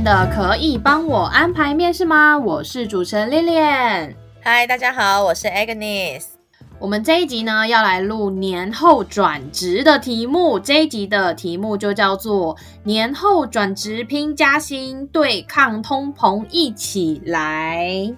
天的《可以帮我安排面试吗》，我是主持人恋恋。嗨，大家好，我是 Agnes。我们这一集呢，要来录年后转职的题目。这一集的题目就叫做“年后转职拼加薪，对抗通膨一起来”。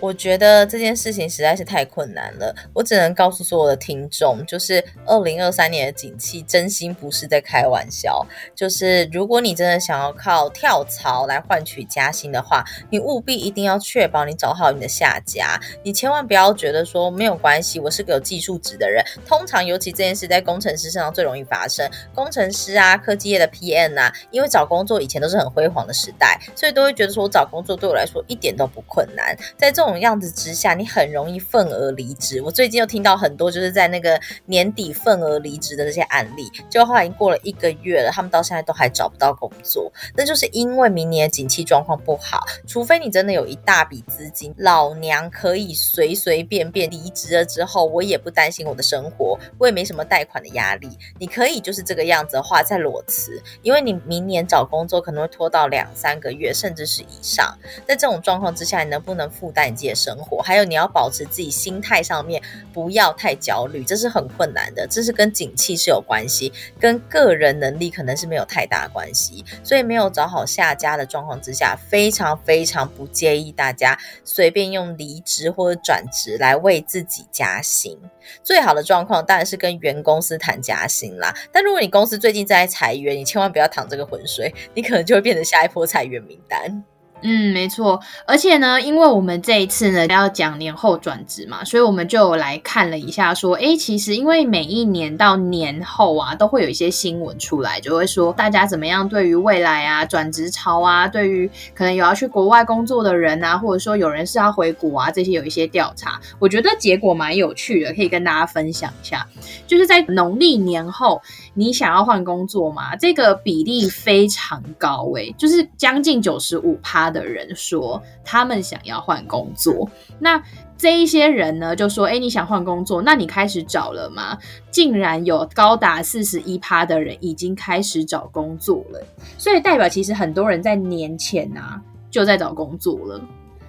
我觉得这件事情实在是太困难了，我只能告诉所有的听众，就是二零二三年的景气真心不是在开玩笑。就是如果你真的想要靠跳槽来换取加薪的话，你务必一定要确保你找好你的下家。你千万不要觉得说没有关系，我是个有技术值的人。通常尤其这件事在工程师身上最容易发生，工程师啊，科技业的 PM 啊，因为找工作以前都是很辉煌的时代，所以都会觉得说我找工作对我来说一点都不困难。在这种这种样子之下，你很容易愤而离职。我最近又听到很多就是在那个年底愤而离职的这些案例，就后来已经过了一个月了，他们到现在都还找不到工作。那就是因为明年的景气状况不好，除非你真的有一大笔资金，老娘可以随随便便离职了之后，我也不担心我的生活，我也没什么贷款的压力。你可以就是这个样子的话再裸辞，因为你明年找工作可能会拖到两三个月，甚至是以上。在这种状况之下，你能不能负担？自己的生活，还有你要保持自己心态上面不要太焦虑，这是很困难的。这是跟景气是有关系，跟个人能力可能是没有太大关系。所以没有找好下家的状况之下，非常非常不建议大家随便用离职或者转职来为自己加薪。最好的状况当然是跟原公司谈加薪啦。但如果你公司最近在裁员，你千万不要淌这个浑水，你可能就会变成下一波裁员名单。嗯，没错，而且呢，因为我们这一次呢要讲年后转职嘛，所以我们就来看了一下，说，诶，其实因为每一年到年后啊，都会有一些新闻出来，就会说大家怎么样对于未来啊转职潮啊，对于可能有要去国外工作的人啊，或者说有人是要回国啊，这些有一些调查，我觉得结果蛮有趣的，可以跟大家分享一下，就是在农历年后，你想要换工作嘛，这个比例非常高，诶，就是将近九十五趴。的人说他们想要换工作，那这一些人呢就说：“哎，你想换工作？那你开始找了吗？”竟然有高达四十一趴的人已经开始找工作了，所以代表其实很多人在年前啊就在找工作了。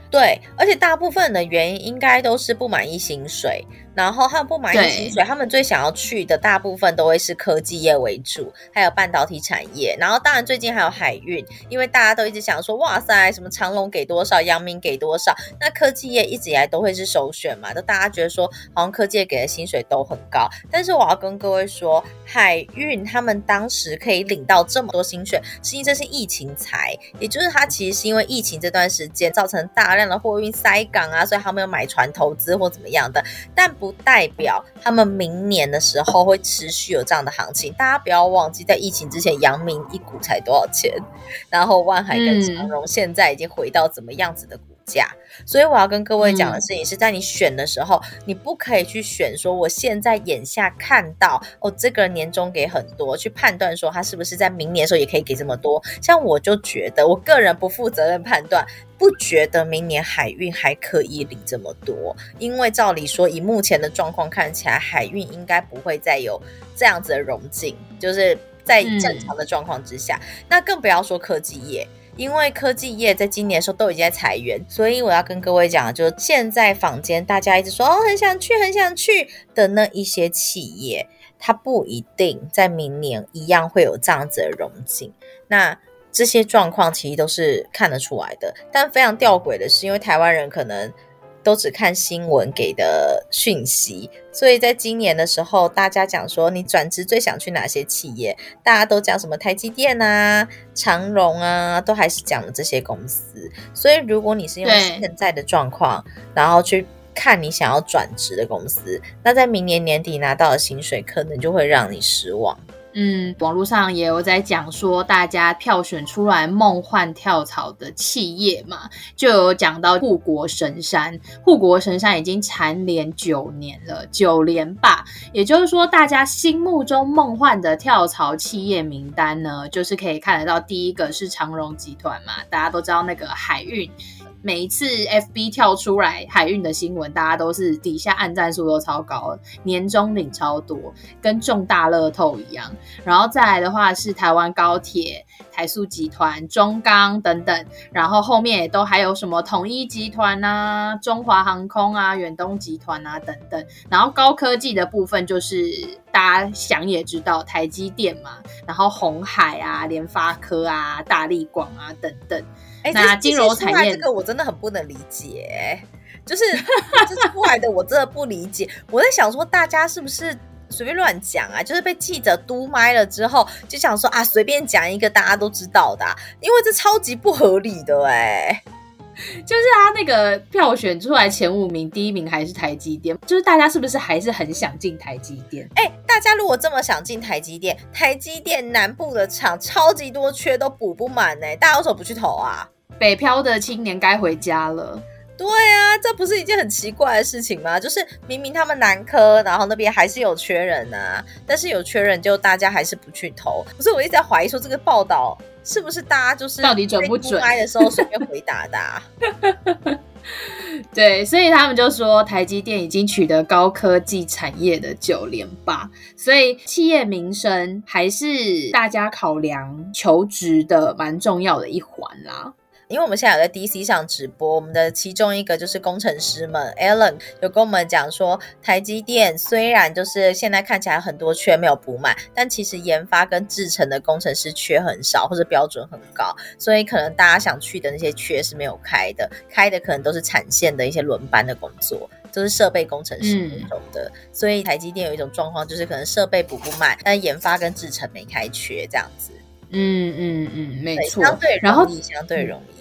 对，而且大部分的原因应该都是不满意薪水。然后他们不满意薪水，他们最想要去的大部分都会是科技业为主，还有半导体产业。然后当然最近还有海运，因为大家都一直想说，哇塞，什么长隆给多少，阳明给多少，那科技业一直以来都会是首选嘛，都大家觉得说，好像科技业给的薪水都很高。但是我要跟各位说，海运他们当时可以领到这么多薪水，是因为这是疫情才，也就是他其实是因为疫情这段时间造成大量的货运塞港啊，所以他们有买船投资或怎么样的，但不。不代表他们明年的时候会持续有这样的行情。大家不要忘记，在疫情之前，阳明一股才多少钱？然后万海跟长荣现在已经回到怎么样子的股价？嗯、所以我要跟各位讲的事情是在你选的时候，你不可以去选说我现在眼下看到哦，这个年终给很多，去判断说他是不是在明年的时候也可以给这么多。像我就觉得，我个人不负责任判断。不觉得明年海运还可以领这么多，因为照理说，以目前的状况看起来，海运应该不会再有这样子的融进，就是在正常的状况之下。嗯、那更不要说科技业，因为科技业在今年的时候都已经在裁员，所以我要跟各位讲，就是现在坊间大家一直说哦，很想去，很想去的那一些企业，它不一定在明年一样会有这样子的融景。那这些状况其实都是看得出来的，但非常吊诡的是，因为台湾人可能都只看新闻给的讯息，所以在今年的时候，大家讲说你转职最想去哪些企业，大家都讲什么台积电啊、长荣啊，都还是讲了这些公司。所以如果你是用现在的状况，然后去看你想要转职的公司，那在明年年底拿到的薪水，可能就会让你失望。嗯，网络上也有在讲说，大家票选出来梦幻跳槽的企业嘛，就有讲到护国神山。护国神山已经蝉联九年了，九连霸。也就是说，大家心目中梦幻的跳槽企业名单呢，就是可以看得到，第一个是长荣集团嘛，大家都知道那个海运。每一次 FB 跳出来海运的新闻，大家都是底下按赞数都超高，年终领超多，跟中大乐透一样。然后再来的话是台湾高铁、台塑集团、中钢等等，然后后面也都还有什么统一集团啊、中华航空啊、远东集团啊等等。然后高科技的部分就是大家想也知道台积电嘛，然后红海啊、联发科啊、大力广啊等等。欸、那金融产业这个我真的很不能理解，就是这 出来的我真的不理解。我在想说，大家是不是随便乱讲啊？就是被记者督麦了之后，就想说啊，随便讲一个大家都知道的，啊，因为这超级不合理的哎。就是他那个票选出来前五名，第一名还是台积电，就是大家是不是还是很想进台积电？哎，大家如果这么想进台积电，台积电南部的厂超级多缺都补不满呢，大家为什么不去投啊？北漂的青年该回家了。对啊，这不是一件很奇怪的事情吗？就是明明他们南科，然后那边还是有缺人啊，但是有缺人就大家还是不去投。不是，我一直在怀疑说这个报道是不是大家就是到底准不准？开的时候随便回答的啊。对，所以他们就说台积电已经取得高科技产业的九连霸，所以企业名声还是大家考量求职的蛮重要的一环啦。因为我们现在有在 DC 上直播，我们的其中一个就是工程师们，Alan 有跟我们讲说，台积电虽然就是现在看起来很多缺没有补满，但其实研发跟制程的工程师缺很少，或者标准很高，所以可能大家想去的那些缺是没有开的，开的可能都是产线的一些轮班的工作，都、就是设备工程师那种的。嗯、所以台积电有一种状况，就是可能设备补不满，但研发跟制程没开缺这样子。嗯嗯嗯，没错。相对然后相对容易。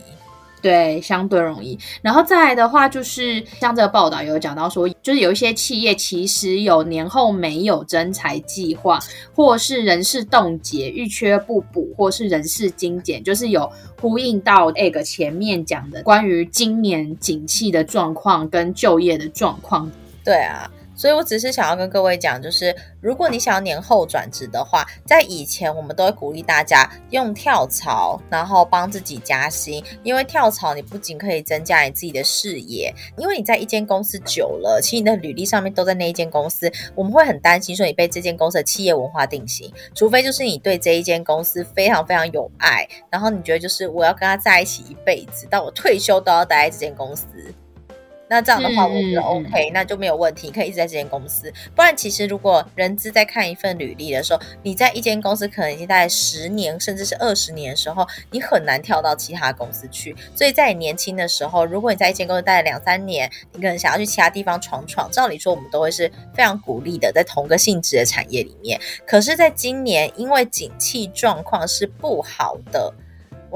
对，相对容易。然后再来的话，就是像这个报道有讲到说，就是有一些企业其实有年后没有征才计划，或是人事冻结、遇缺不补，或是人事精简，就是有呼应到那个前面讲的关于今年景气的状况跟就业的状况。对啊。所以我只是想要跟各位讲，就是如果你想要年后转职的话，在以前我们都会鼓励大家用跳槽，然后帮自己加薪。因为跳槽你不仅可以增加你自己的视野，因为你在一间公司久了，其实你的履历上面都在那一间公司，我们会很担心说你被这间公司的企业文化定型，除非就是你对这一间公司非常非常有爱，然后你觉得就是我要跟他在一起一辈子，到我退休都要待在这间公司。那这样的话，我觉得 OK，嗯，那就没有问题，可以一直在这间公司。不然，其实如果人资在看一份履历的时候，你在一间公司可能已经待十年，甚至是二十年的时候，你很难跳到其他公司去。所以在你年轻的时候，如果你在一间公司待了两三年，你可能想要去其他地方闯闯，照理说我们都会是非常鼓励的，在同个性质的产业里面。可是，在今年，因为景气状况是不好的。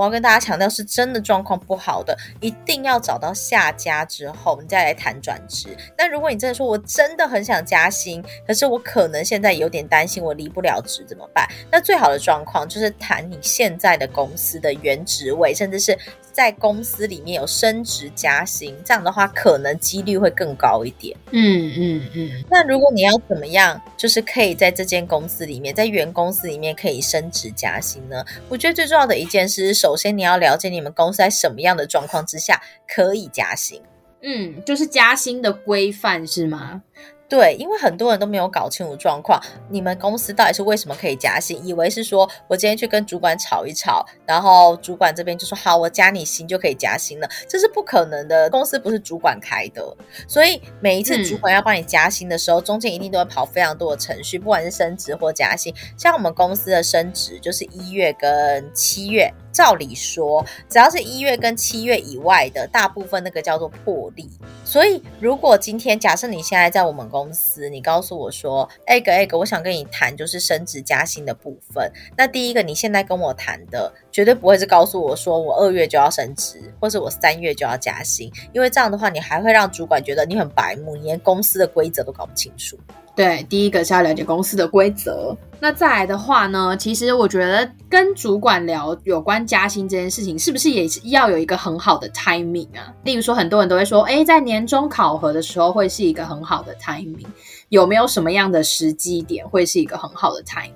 我要跟大家强调，是真的状况不好的，一定要找到下家之后，你再来谈转职。那如果你真的说，我真的很想加薪，可是我可能现在有点担心，我离不了职怎么办？那最好的状况就是谈你现在的公司的原职位，甚至是。在公司里面有升职加薪，这样的话可能几率会更高一点。嗯嗯嗯。那如果你要怎么样，就是可以在这间公司里面，在原公司里面可以升职加薪呢？我觉得最重要的一件事，首先你要了解你们公司在什么样的状况之下可以加薪。嗯，就是加薪的规范是吗？对，因为很多人都没有搞清楚状况，你们公司到底是为什么可以加薪？以为是说我今天去跟主管吵一吵，然后主管这边就说好，我加你薪就可以加薪了，这是不可能的。公司不是主管开的，所以每一次主管要帮你加薪的时候，嗯、中间一定都会跑非常多的程序，不管是升职或加薪。像我们公司的升职就是一月跟七月。照理说，只要是一月跟七月以外的，大部分那个叫做破例。所以，如果今天假设你现在在我们公司，你告诉我说，egg egg，我想跟你谈就是升职加薪的部分。那第一个，你现在跟我谈的绝对不会是告诉我说我二月就要升职，或是我三月就要加薪，因为这样的话，你还会让主管觉得你很白目，你连公司的规则都搞不清楚。对，第一个是要了解公司的规则。那再来的话呢，其实我觉得跟主管聊有关加薪这件事情，是不是也是要有一个很好的 timing 啊？例如说，很多人都会说，诶，在年终考核的时候会是一个很好的 timing，有没有什么样的时机点会是一个很好的 timing？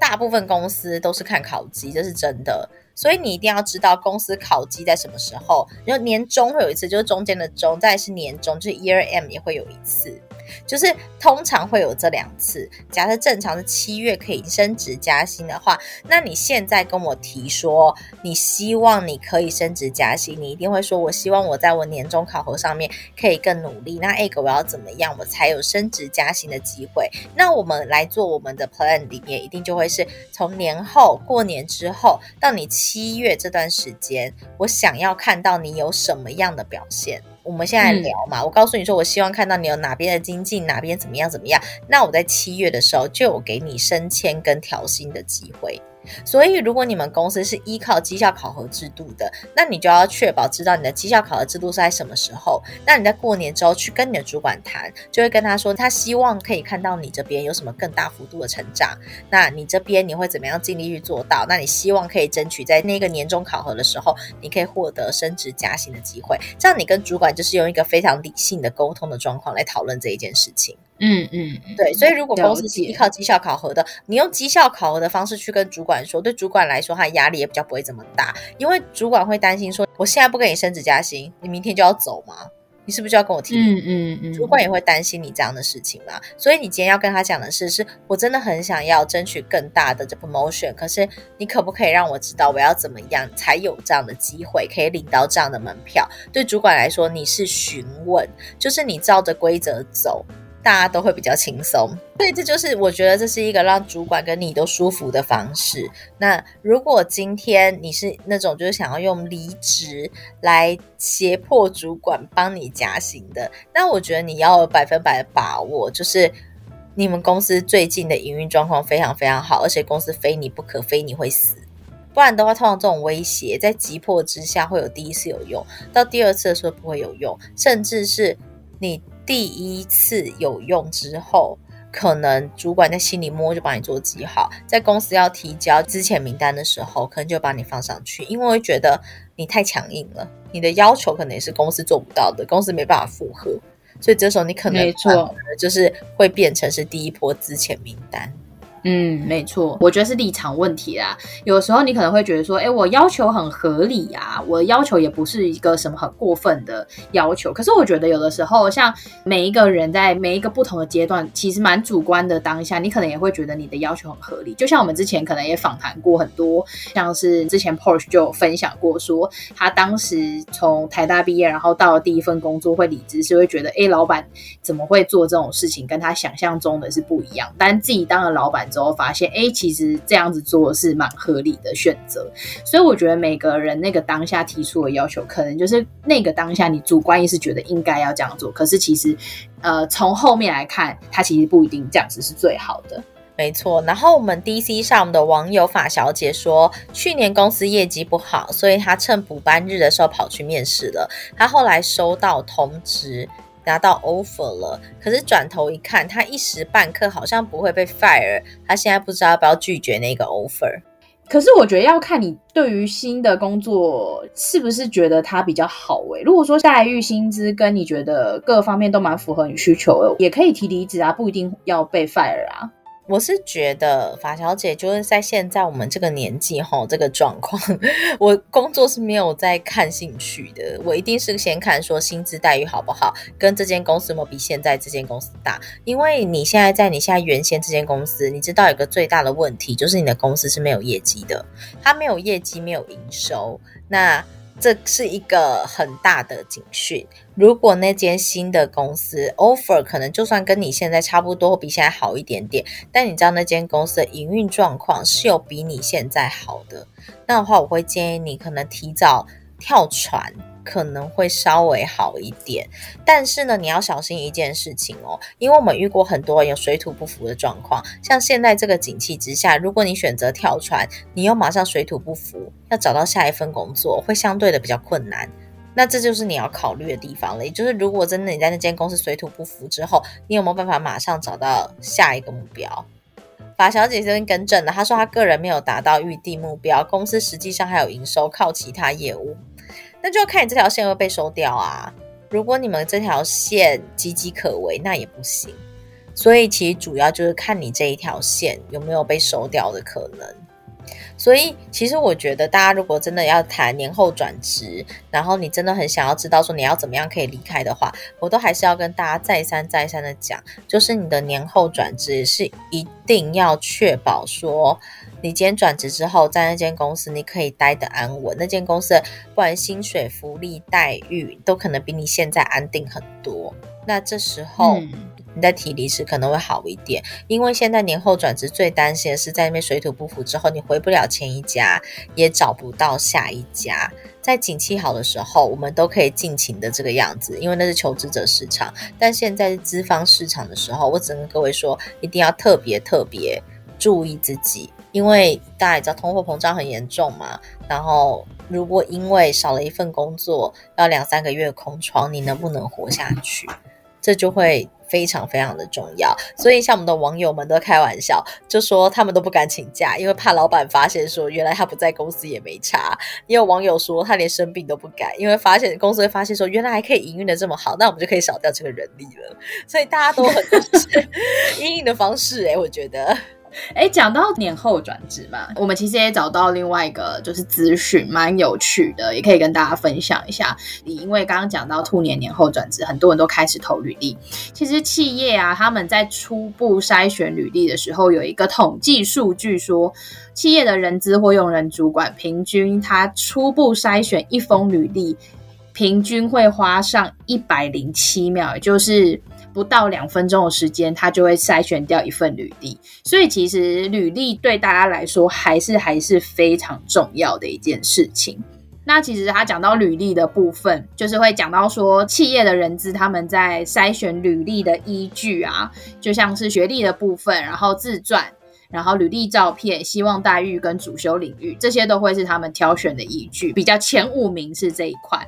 大部分公司都是看考绩，这是真的。所以你一定要知道公司考绩在什么时候，因为年终会有一次，就是中间的中，再是年终，就是 year end 也会有一次。就是通常会有这两次。假设正常是七月可以升职加薪的话，那你现在跟我提说你希望你可以升职加薪，你一定会说，我希望我在我年终考核上面可以更努力。那 egg 我要怎么样，我才有升职加薪的机会？那我们来做我们的 plan 里面，一定就会是从年后过年之后到你七月这段时间，我想要看到你有什么样的表现。我们现在聊嘛，嗯、我告诉你说，我希望看到你有哪边的精进，哪边怎么样怎么样。那我在七月的时候就有给你升迁跟调薪的机会。所以，如果你们公司是依靠绩效考核制度的，那你就要确保知道你的绩效考核制度是在什么时候。那你在过年之后去跟你的主管谈，就会跟他说，他希望可以看到你这边有什么更大幅度的成长。那你这边你会怎么样尽力去做到？那你希望可以争取在那个年终考核的时候，你可以获得升职加薪的机会。这样你跟主管就是用一个非常理性的沟通的状况来讨论这一件事情。嗯嗯，对，所以如果公司是依靠绩效考核的，你用绩效考核的方式去跟主管说，对主管来说，他压力也比较不会这么大，因为主管会担心说，我现在不给你升职加薪，你明天就要走吗？你是不是就要跟我提？嗯嗯嗯，主管也会担心你这样的事情嘛，所以你今天要跟他讲的是，是我真的很想要争取更大的这 promotion，可是你可不可以让我知道我要怎么样才有这样的机会，可以领到这样的门票？对主管来说，你是询问，就是你照着规则走。大家都会比较轻松，所以这就是我觉得这是一个让主管跟你都舒服的方式。那如果今天你是那种就是想要用离职来胁迫主管帮你加薪的，那我觉得你要百分百的把握，就是你们公司最近的营运状况非常非常好，而且公司非你不可，非你会死。不然的话，通常这种威胁在急迫之下会有第一次有用，到第二次的时候不会有用，甚至是你。第一次有用之后，可能主管在心里摸就把你做记号，在公司要提交资前名单的时候，可能就把你放上去，因为会觉得你太强硬了，你的要求可能也是公司做不到的，公司没办法符合，所以这时候你可能没错，就是会变成是第一波资前名单。嗯，没错，我觉得是立场问题啦。有时候你可能会觉得说，诶，我要求很合理呀，我的要求也不是一个什么很过分的要求。可是我觉得有的时候，像每一个人在每一个不同的阶段，其实蛮主观的。当下你可能也会觉得你的要求很合理。就像我们之前可能也访谈过很多，像是之前 Porsche 就有分享过说，他当时从台大毕业，然后到了第一份工作会离职，是会觉得，诶，老板怎么会做这种事情，跟他想象中的是不一样。但自己当了老板。之后发现，哎，其实这样子做是蛮合理的选择。所以我觉得每个人那个当下提出的要求，可能就是那个当下你主观意识觉得应该要这样做。可是其实，呃，从后面来看，它其实不一定这样子是最好的。没错。然后我们 DC 上的网友法小姐说，去年公司业绩不好，所以她趁补班日的时候跑去面试了。她后来收到通知。拿到 offer 了，可是转头一看，他一时半刻好像不会被 fire，他现在不知道要不要拒绝那个 offer。可是我觉得要看你对于新的工作是不是觉得它比较好诶。如果说待遇、薪资跟你觉得各方面都蛮符合你需求的，也可以提离职啊，不一定要被 fire 啊。我是觉得法小姐就是在现在我们这个年纪吼，这个状况，我工作是没有在看兴趣的，我一定是先看说薪资待遇好不好，跟这间公司有没有比现在这间公司大。因为你现在在你现在原先这间公司，你知道有个最大的问题就是你的公司是没有业绩的，它没有业绩，没有营收，那。这是一个很大的警讯。如果那间新的公司 offer 可能就算跟你现在差不多，比现在好一点点，但你知道那间公司的营运状况是有比你现在好的，那的话，我会建议你可能提早跳船。可能会稍微好一点，但是呢，你要小心一件事情哦，因为我们遇过很多人有水土不服的状况，像现在这个景气之下，如果你选择跳船，你又马上水土不服，要找到下一份工作会相对的比较困难。那这就是你要考虑的地方了。也就是如果真的你在那间公司水土不服之后，你有没有办法马上找到下一个目标？法小姐这边更正了，她说她个人没有达到预定目标，公司实际上还有营收靠其他业务，那就要看你这条线会被收掉啊。如果你们这条线岌岌可危，那也不行。所以其实主要就是看你这一条线有没有被收掉的可能。所以，其实我觉得，大家如果真的要谈年后转职，然后你真的很想要知道说你要怎么样可以离开的话，我都还是要跟大家再三再三的讲，就是你的年后转职是一定要确保说，你今天转职之后，在那间公司你可以待得安稳，那间公司不管薪水、福利、待遇都可能比你现在安定很多。那这时候，你在提离职可能会好一点，因为现在年后转职最担心的是在那边水土不服之后，你回不了前一家，也找不到下一家。在景气好的时候，我们都可以尽情的这个样子，因为那是求职者市场。但现在是资方市场的时候，我只能跟各位说，一定要特别特别注意自己，因为大家也知道通货膨胀很严重嘛。然后如果因为少了一份工作，要两三个月空窗，你能不能活下去？这就会。非常非常的重要，所以像我们的网友们都开玩笑，就说他们都不敢请假，因为怕老板发现说原来他不在公司也没差。也有网友说他连生病都不敢，因为发现公司会发现说原来还可以营运的这么好，那我们就可以少掉这个人力了。所以大家都很因应 的方式诶，我觉得。哎，讲到年后转职嘛，我们其实也找到另外一个就是资讯，蛮有趣的，也可以跟大家分享一下。你因为刚刚讲到兔年年后转职，很多人都开始投履历。其实企业啊，他们在初步筛选履历的时候，有一个统计数据说，企业的人资或用人主管平均他初步筛选一封履历，平均会花上一百零七秒，也就是。不到两分钟的时间，他就会筛选掉一份履历。所以其实履历对大家来说还是还是非常重要的一件事情。那其实他讲到履历的部分，就是会讲到说企业的人资他们在筛选履历的依据啊，就像是学历的部分，然后自传。然后履历照片、希望待遇跟主修领域，这些都会是他们挑选的依据。比较前五名是这一块，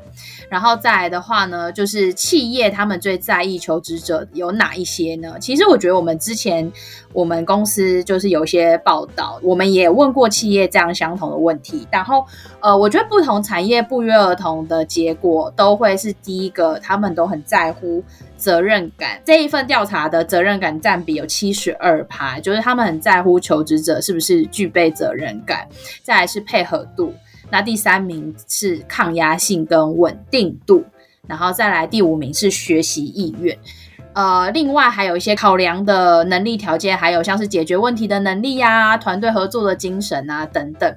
然后再来的话呢，就是企业他们最在意求职者有哪一些呢？其实我觉得我们之前我们公司就是有一些报道，我们也问过企业这样相同的问题。然后呃，我觉得不同产业不约而同的结果都会是第一个，他们都很在乎。责任感，这一份调查的责任感占比有七十二趴，就是他们很在乎求职者是不是具备责任感。再来是配合度，那第三名是抗压性跟稳定度，然后再来第五名是学习意愿。呃，另外还有一些考量的能力条件，还有像是解决问题的能力呀、团队合作的精神啊等等。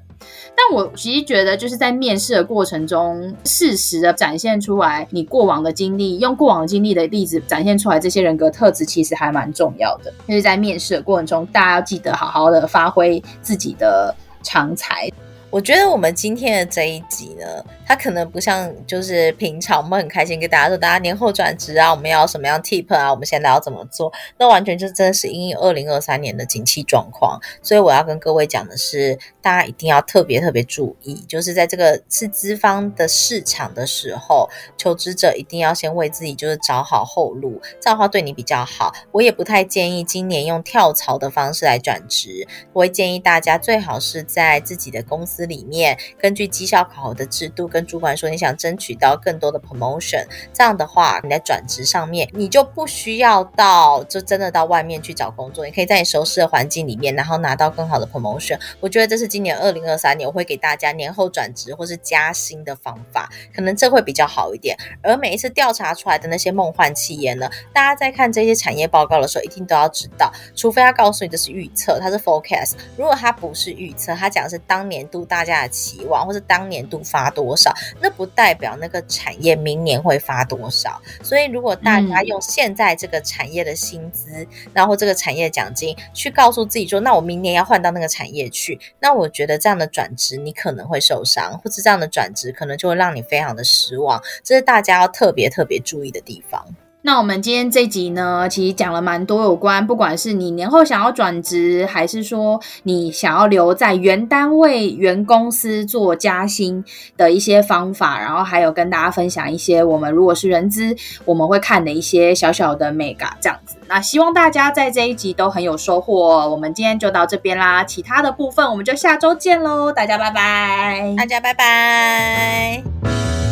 但我其实觉得，就是在面试的过程中，适时的展现出来你过往的经历，用过往经历的例子展现出来这些人格特质，其实还蛮重要的。就是在面试的过程中，大家要记得好好的发挥自己的长才。我觉得我们今天的这一集呢，它可能不像就是平常我们很开心跟大家说，大家年后转职啊，我们要什么样 tip 啊，我们现在要怎么做？那完全就真的是因应二零二三年的景气状况，所以我要跟各位讲的是，大家一定要特别特别注意，就是在这个是资方的市场的时候，求职者一定要先为自己就是找好后路，这样的话对你比较好。我也不太建议今年用跳槽的方式来转职，我会建议大家最好是在自己的公司。里面根据绩效考核的制度，跟主管说你想争取到更多的 promotion，这样的话你在转职上面你就不需要到就真的到外面去找工作，你可以在你熟悉的环境里面，然后拿到更好的 promotion。我觉得这是今年二零二三年我会给大家年后转职或是加薪的方法，可能这会比较好一点。而每一次调查出来的那些梦幻企业呢，大家在看这些产业报告的时候，一定都要知道，除非他告诉你这是预测，它是 forecast，如果它不是预测，他讲的是当年度。大家的期望，或是当年度发多少，那不代表那个产业明年会发多少。所以，如果大家用现在这个产业的薪资，嗯、然后这个产业奖金，去告诉自己说，那我明年要换到那个产业去，那我觉得这样的转职你可能会受伤，或是这样的转职可能就会让你非常的失望。这是大家要特别特别注意的地方。那我们今天这集呢，其实讲了蛮多有关，不管是你年后想要转职，还是说你想要留在原单位、原公司做加薪的一些方法，然后还有跟大家分享一些我们如果是人资，我们会看的一些小小的眉角这样子。那希望大家在这一集都很有收获。我们今天就到这边啦，其他的部分我们就下周见喽，大家拜拜，大家拜拜。